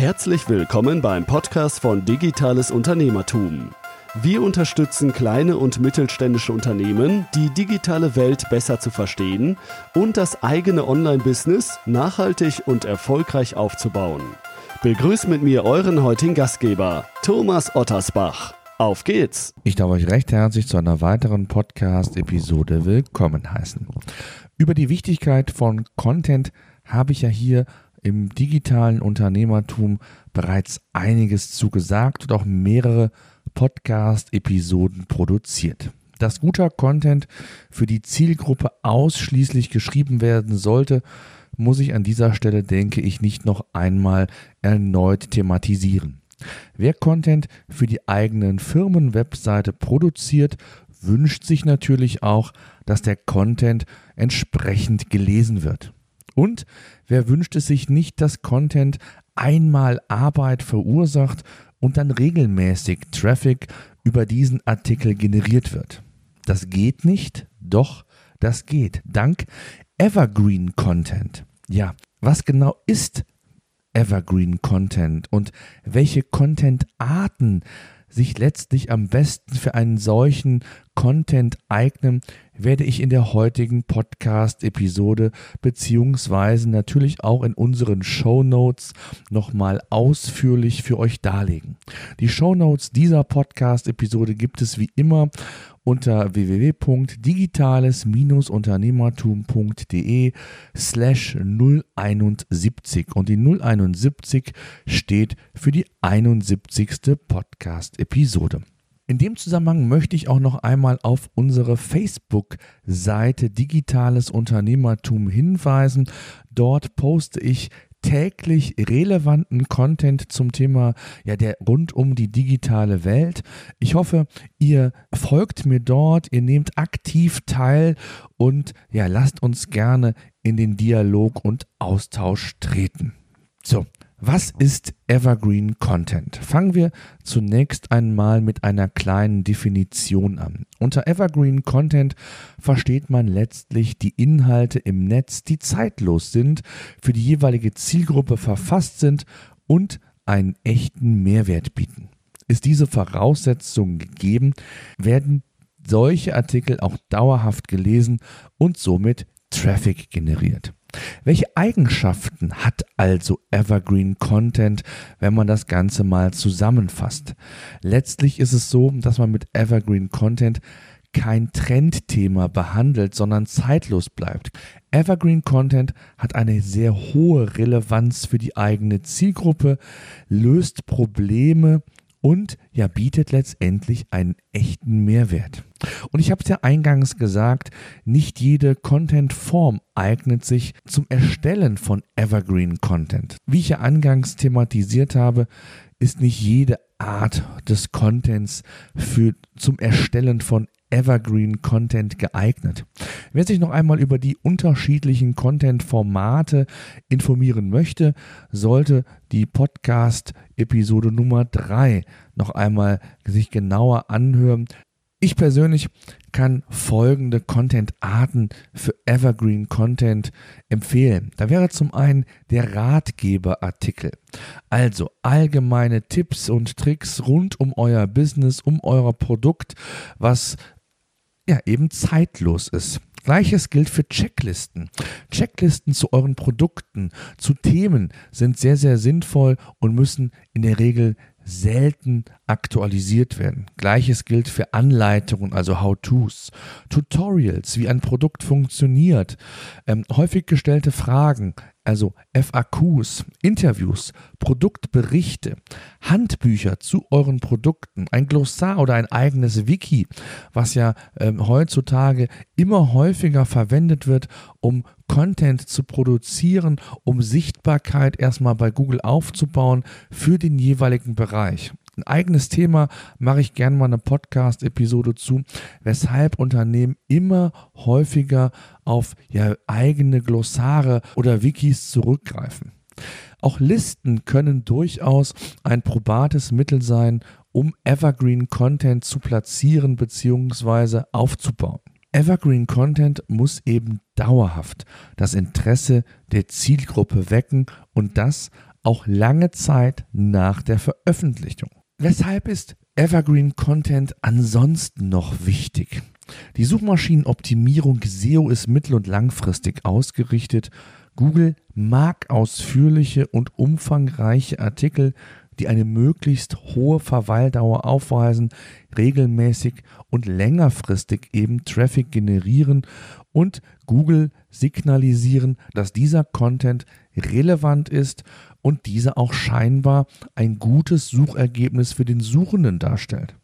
Herzlich willkommen beim Podcast von Digitales Unternehmertum. Wir unterstützen kleine und mittelständische Unternehmen, die digitale Welt besser zu verstehen und das eigene Online-Business nachhaltig und erfolgreich aufzubauen. Begrüßt mit mir euren heutigen Gastgeber, Thomas Ottersbach. Auf geht's! Ich darf euch recht herzlich zu einer weiteren Podcast-Episode willkommen heißen. Über die Wichtigkeit von Content habe ich ja hier im digitalen Unternehmertum bereits einiges zugesagt und auch mehrere Podcast-Episoden produziert. Dass guter Content für die Zielgruppe ausschließlich geschrieben werden sollte, muss ich an dieser Stelle, denke ich, nicht noch einmal erneut thematisieren. Wer Content für die eigenen Firmenwebseite produziert, wünscht sich natürlich auch, dass der Content entsprechend gelesen wird. Und wer wünscht es sich nicht, dass Content einmal Arbeit verursacht und dann regelmäßig Traffic über diesen Artikel generiert wird? Das geht nicht, doch das geht. Dank Evergreen Content. Ja, was genau ist Evergreen Content und welche Content-Arten sich letztlich am besten für einen solchen Content eignen, werde ich in der heutigen Podcast-Episode beziehungsweise natürlich auch in unseren Show Notes nochmal ausführlich für euch darlegen. Die Show Notes dieser Podcast-Episode gibt es wie immer unter www.digitales-unternehmertum.de slash 071 und die 071 steht für die 71. Podcast-Episode. In dem Zusammenhang möchte ich auch noch einmal auf unsere Facebook-Seite Digitales Unternehmertum hinweisen. Dort poste ich täglich relevanten Content zum Thema ja der rund um die digitale Welt. Ich hoffe, ihr folgt mir dort, ihr nehmt aktiv teil und ja, lasst uns gerne in den Dialog und Austausch treten. So, was ist Evergreen Content? Fangen wir zunächst einmal mit einer kleinen Definition an. Unter Evergreen Content versteht man letztlich die Inhalte im Netz, die zeitlos sind, für die jeweilige Zielgruppe verfasst sind und einen echten Mehrwert bieten. Ist diese Voraussetzung gegeben, werden solche Artikel auch dauerhaft gelesen und somit Traffic generiert. Welche Eigenschaften hat also Evergreen Content, wenn man das Ganze mal zusammenfasst? Letztlich ist es so, dass man mit Evergreen Content kein Trendthema behandelt, sondern zeitlos bleibt. Evergreen Content hat eine sehr hohe Relevanz für die eigene Zielgruppe, löst Probleme und ja bietet letztendlich einen echten Mehrwert. Und ich habe es ja eingangs gesagt, nicht jede Content-Form eignet sich zum Erstellen von Evergreen Content. Wie ich ja angangs thematisiert habe, ist nicht jede Art des Contents für zum Erstellen von Evergreen Content geeignet. Wer sich noch einmal über die unterschiedlichen Content-Formate informieren möchte, sollte die Podcast-Episode Nummer 3 noch einmal sich genauer anhören. Ich persönlich kann folgende Content-Arten für Evergreen Content empfehlen. Da wäre zum einen der Ratgeberartikel. Also allgemeine Tipps und Tricks rund um euer Business, um euer Produkt, was ja eben zeitlos ist. Gleiches gilt für Checklisten. Checklisten zu euren Produkten, zu Themen sind sehr, sehr sinnvoll und müssen in der Regel selten aktualisiert werden. Gleiches gilt für Anleitungen, also How-Tos, Tutorials, wie ein Produkt funktioniert, ähm, häufig gestellte Fragen, also FAQs, Interviews, Produktberichte, Handbücher zu euren Produkten, ein Glossar oder ein eigenes Wiki, was ja ähm, heutzutage immer häufiger verwendet wird, um Content zu produzieren, um Sichtbarkeit erstmal bei Google aufzubauen für den jeweiligen Bereich. Ein eigenes Thema mache ich gerne mal eine Podcast-Episode zu, weshalb Unternehmen immer häufiger auf ja, eigene Glossare oder Wikis zurückgreifen. Auch Listen können durchaus ein probates Mittel sein, um Evergreen Content zu platzieren bzw. aufzubauen. Evergreen Content muss eben dauerhaft das Interesse der Zielgruppe wecken und das auch lange Zeit nach der Veröffentlichung. Weshalb ist Evergreen Content ansonsten noch wichtig? Die Suchmaschinenoptimierung SEO ist mittel- und langfristig ausgerichtet. Google mag ausführliche und umfangreiche Artikel, die eine möglichst hohe Verweildauer aufweisen, regelmäßig und längerfristig eben Traffic generieren und Google signalisieren, dass dieser Content relevant ist und dieser auch scheinbar ein gutes Suchergebnis für den Suchenden darstellt.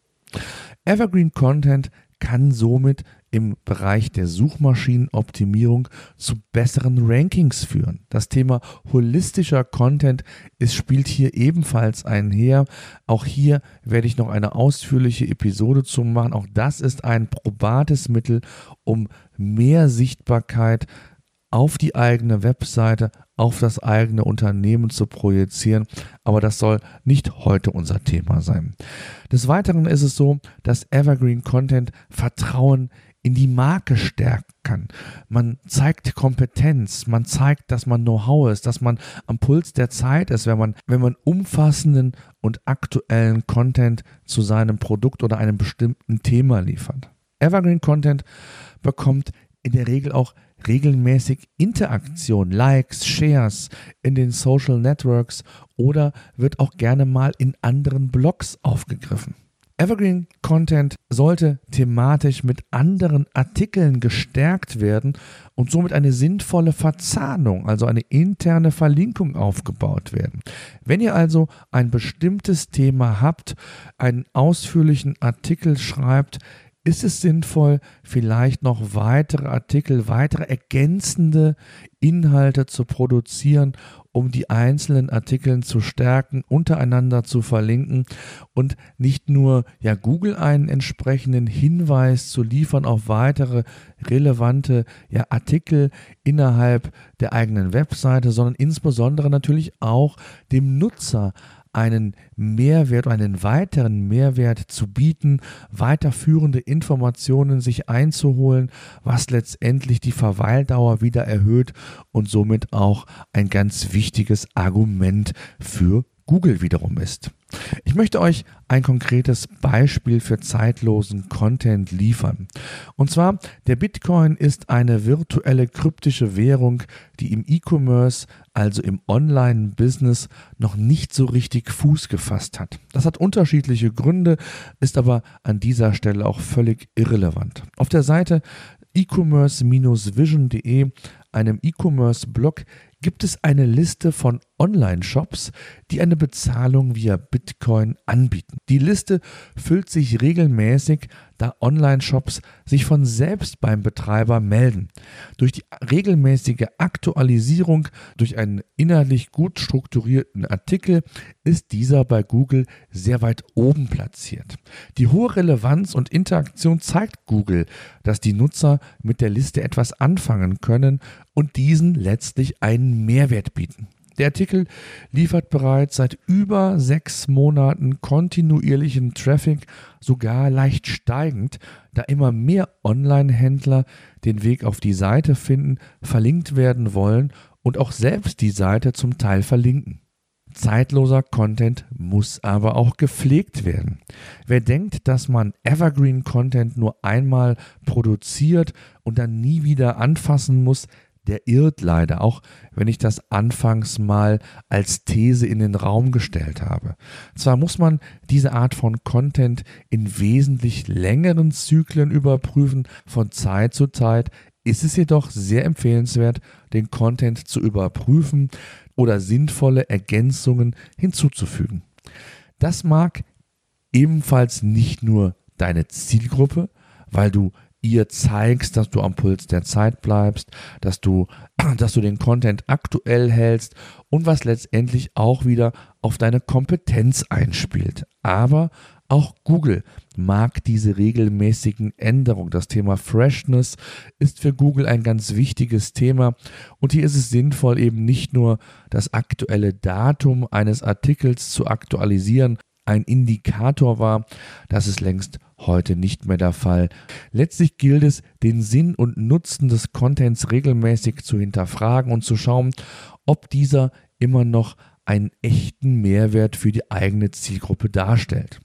Evergreen Content kann somit im Bereich der Suchmaschinenoptimierung zu besseren Rankings führen. Das Thema holistischer Content ist, spielt hier ebenfalls einher. Auch hier werde ich noch eine ausführliche Episode zu machen. Auch das ist ein probates Mittel, um mehr Sichtbarkeit auf die eigene Webseite, auf das eigene Unternehmen zu projizieren. Aber das soll nicht heute unser Thema sein. Des Weiteren ist es so, dass Evergreen Content Vertrauen in die Marke stärken kann. Man zeigt Kompetenz, man zeigt, dass man Know-how ist, dass man am Puls der Zeit ist, wenn man, wenn man umfassenden und aktuellen Content zu seinem Produkt oder einem bestimmten Thema liefert. Evergreen Content bekommt in der Regel auch regelmäßig Interaktion, Likes, Shares in den Social Networks oder wird auch gerne mal in anderen Blogs aufgegriffen. Evergreen Content sollte thematisch mit anderen Artikeln gestärkt werden und somit eine sinnvolle Verzahnung, also eine interne Verlinkung aufgebaut werden. Wenn ihr also ein bestimmtes Thema habt, einen ausführlichen Artikel schreibt, ist es sinnvoll, vielleicht noch weitere Artikel, weitere ergänzende Inhalte zu produzieren, um die einzelnen Artikel zu stärken, untereinander zu verlinken und nicht nur ja Google einen entsprechenden Hinweis zu liefern auf weitere relevante ja, Artikel innerhalb der eigenen Webseite, sondern insbesondere natürlich auch dem Nutzer einen Mehrwert, einen weiteren Mehrwert zu bieten, weiterführende Informationen sich einzuholen, was letztendlich die Verweildauer wieder erhöht und somit auch ein ganz wichtiges Argument für Google wiederum ist. Ich möchte euch ein konkretes Beispiel für zeitlosen Content liefern. Und zwar, der Bitcoin ist eine virtuelle kryptische Währung, die im E-Commerce, also im Online-Business, noch nicht so richtig Fuß gefasst hat. Das hat unterschiedliche Gründe, ist aber an dieser Stelle auch völlig irrelevant. Auf der Seite e-commerce-vision.de, einem E-Commerce-Blog, gibt es eine Liste von Online-Shops, die eine Bezahlung via Bitcoin anbieten. Die Liste füllt sich regelmäßig, da Online-Shops sich von selbst beim Betreiber melden. Durch die regelmäßige Aktualisierung durch einen innerlich gut strukturierten Artikel ist dieser bei Google sehr weit oben platziert. Die hohe Relevanz und Interaktion zeigt Google, dass die Nutzer mit der Liste etwas anfangen können und diesen letztlich einen Mehrwert bieten. Der Artikel liefert bereits seit über sechs Monaten kontinuierlichen Traffic, sogar leicht steigend, da immer mehr Online-Händler den Weg auf die Seite finden, verlinkt werden wollen und auch selbst die Seite zum Teil verlinken. Zeitloser Content muss aber auch gepflegt werden. Wer denkt, dass man Evergreen Content nur einmal produziert und dann nie wieder anfassen muss, der irrt leider, auch wenn ich das anfangs mal als These in den Raum gestellt habe. Zwar muss man diese Art von Content in wesentlich längeren Zyklen überprüfen, von Zeit zu Zeit ist es jedoch sehr empfehlenswert, den Content zu überprüfen oder sinnvolle Ergänzungen hinzuzufügen. Das mag ebenfalls nicht nur deine Zielgruppe, weil du ihr zeigst, dass du am Puls der Zeit bleibst, dass du, dass du den Content aktuell hältst und was letztendlich auch wieder auf deine Kompetenz einspielt. Aber auch Google mag diese regelmäßigen Änderungen. Das Thema Freshness ist für Google ein ganz wichtiges Thema. Und hier ist es sinnvoll, eben nicht nur das aktuelle Datum eines Artikels zu aktualisieren, ein Indikator war, das ist längst heute nicht mehr der Fall. Letztlich gilt es, den Sinn und Nutzen des Contents regelmäßig zu hinterfragen und zu schauen, ob dieser immer noch einen echten Mehrwert für die eigene Zielgruppe darstellt.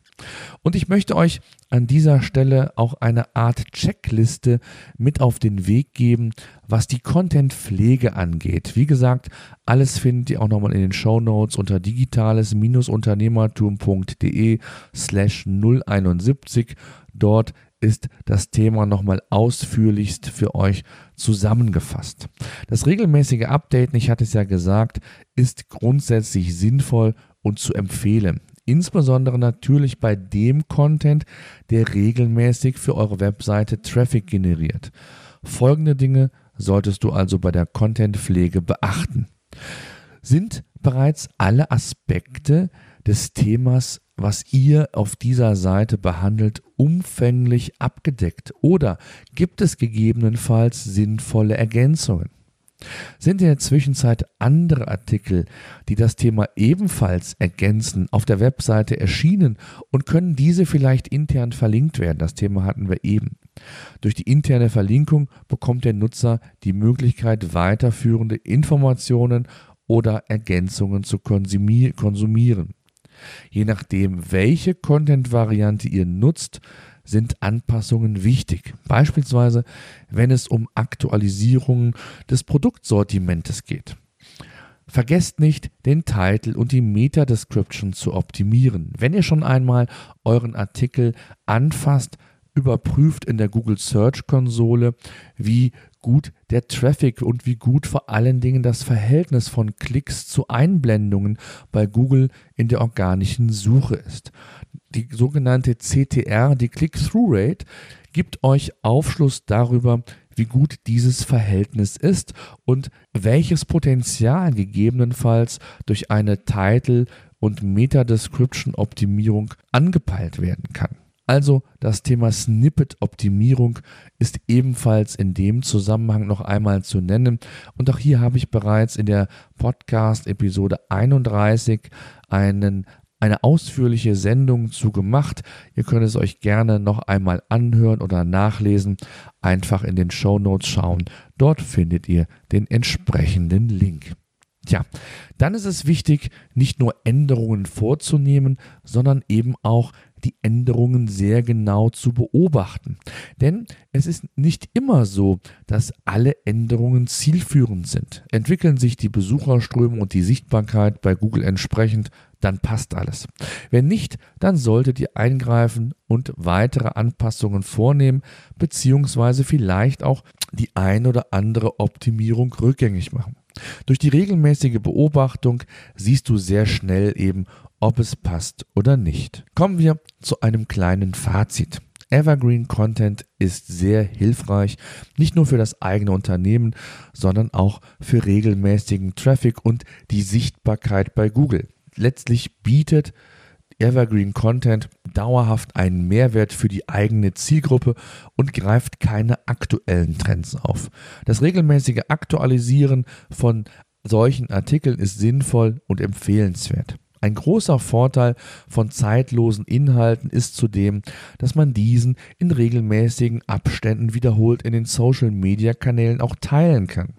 Und ich möchte euch an dieser Stelle auch eine Art Checkliste mit auf den Weg geben, was die Contentpflege angeht. Wie gesagt, alles findet ihr auch nochmal in den Show Notes unter digitales-unternehmertum.de slash 071. Dort ist das Thema nochmal ausführlichst für euch zusammengefasst. Das regelmäßige Updaten, ich hatte es ja gesagt, ist grundsätzlich sinnvoll und zu empfehlen. Insbesondere natürlich bei dem Content, der regelmäßig für eure Webseite Traffic generiert. Folgende Dinge solltest du also bei der Contentpflege beachten. Sind bereits alle Aspekte des Themas, was ihr auf dieser Seite behandelt, umfänglich abgedeckt oder gibt es gegebenenfalls sinnvolle Ergänzungen? Sind in der Zwischenzeit andere Artikel, die das Thema ebenfalls ergänzen, auf der Webseite erschienen und können diese vielleicht intern verlinkt werden? Das Thema hatten wir eben. Durch die interne Verlinkung bekommt der Nutzer die Möglichkeit, weiterführende Informationen oder Ergänzungen zu konsumieren. Je nachdem, welche Content-Variante ihr nutzt, sind Anpassungen wichtig. Beispielsweise, wenn es um Aktualisierungen des Produktsortimentes geht. Vergesst nicht, den Titel und die Meta-Description zu optimieren. Wenn ihr schon einmal euren Artikel anfasst, überprüft in der Google Search Konsole, wie gut der Traffic und wie gut vor allen Dingen das Verhältnis von Klicks zu Einblendungen bei Google in der organischen Suche ist. Die sogenannte CTR, die Click-Through-Rate, gibt euch Aufschluss darüber, wie gut dieses Verhältnis ist und welches Potenzial gegebenenfalls durch eine Title- und Meta-Description-Optimierung angepeilt werden kann. Also das Thema Snippet-Optimierung ist ebenfalls in dem Zusammenhang noch einmal zu nennen. Und auch hier habe ich bereits in der Podcast-Episode 31 einen eine ausführliche Sendung zu gemacht. Ihr könnt es euch gerne noch einmal anhören oder nachlesen. Einfach in den Show Notes schauen. Dort findet ihr den entsprechenden Link. Tja, dann ist es wichtig, nicht nur Änderungen vorzunehmen, sondern eben auch die Änderungen sehr genau zu beobachten. Denn es ist nicht immer so, dass alle Änderungen zielführend sind. Entwickeln sich die Besucherströme und die Sichtbarkeit bei Google entsprechend, dann passt alles. Wenn nicht, dann solltet ihr eingreifen und weitere Anpassungen vornehmen, beziehungsweise vielleicht auch die ein oder andere Optimierung rückgängig machen. Durch die regelmäßige Beobachtung siehst du sehr schnell eben, ob es passt oder nicht. Kommen wir zu einem kleinen Fazit. Evergreen Content ist sehr hilfreich, nicht nur für das eigene Unternehmen, sondern auch für regelmäßigen Traffic und die Sichtbarkeit bei Google. Letztlich bietet Evergreen Content dauerhaft einen Mehrwert für die eigene Zielgruppe und greift keine aktuellen Trends auf. Das regelmäßige Aktualisieren von solchen Artikeln ist sinnvoll und empfehlenswert. Ein großer Vorteil von zeitlosen Inhalten ist zudem, dass man diesen in regelmäßigen Abständen wiederholt in den Social-Media-Kanälen auch teilen kann.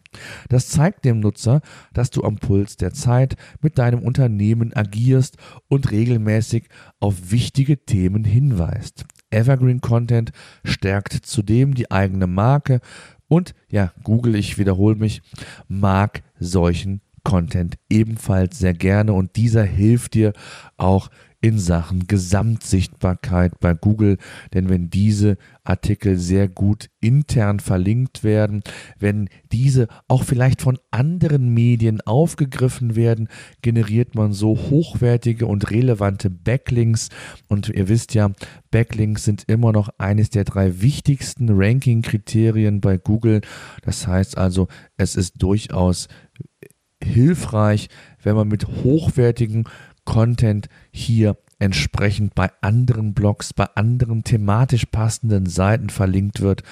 Das zeigt dem Nutzer, dass du am Puls der Zeit mit deinem Unternehmen agierst und regelmäßig auf wichtige Themen hinweist. Evergreen Content stärkt zudem die eigene Marke und ja, Google, ich wiederhole mich, mag solchen Content ebenfalls sehr gerne und dieser hilft dir auch in Sachen Gesamtsichtbarkeit bei Google, denn wenn diese Artikel sehr gut intern verlinkt werden, wenn diese auch vielleicht von anderen Medien aufgegriffen werden, generiert man so hochwertige und relevante Backlinks und ihr wisst ja, Backlinks sind immer noch eines der drei wichtigsten Ranking-Kriterien bei Google. Das heißt also, es ist durchaus hilfreich, wenn man mit hochwertigem Content hier entsprechend bei anderen Blogs, bei anderen thematisch passenden Seiten verlinkt wird.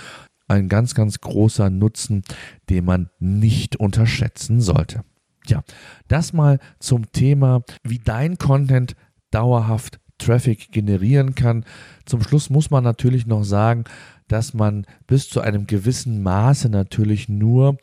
Ein ganz, ganz großer Nutzen, den man nicht unterschätzen sollte. Ja, das mal zum Thema, wie dein Content dauerhaft Traffic generieren kann. Zum Schluss muss man natürlich noch sagen, dass man bis zu einem gewissen Maße natürlich nur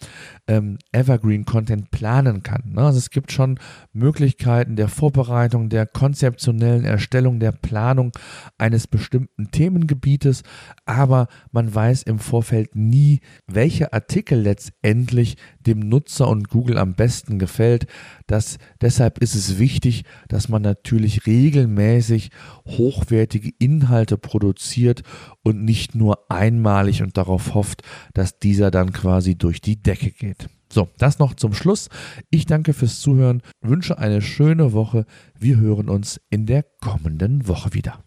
ähm, Evergreen Content planen kann. Ne? Also es gibt schon Möglichkeiten der Vorbereitung, der konzeptionellen Erstellung, der Planung eines bestimmten Themengebietes, aber man weiß im Vorfeld nie, welcher Artikel letztendlich dem Nutzer und Google am besten gefällt. Das, deshalb ist es wichtig, dass man natürlich regelmäßig hochwertige Inhalte produziert und nicht nur einmalig und darauf hofft, dass dieser dann quasi durch die Decke geht. So, das noch zum Schluss. Ich danke fürs Zuhören, wünsche eine schöne Woche. Wir hören uns in der kommenden Woche wieder.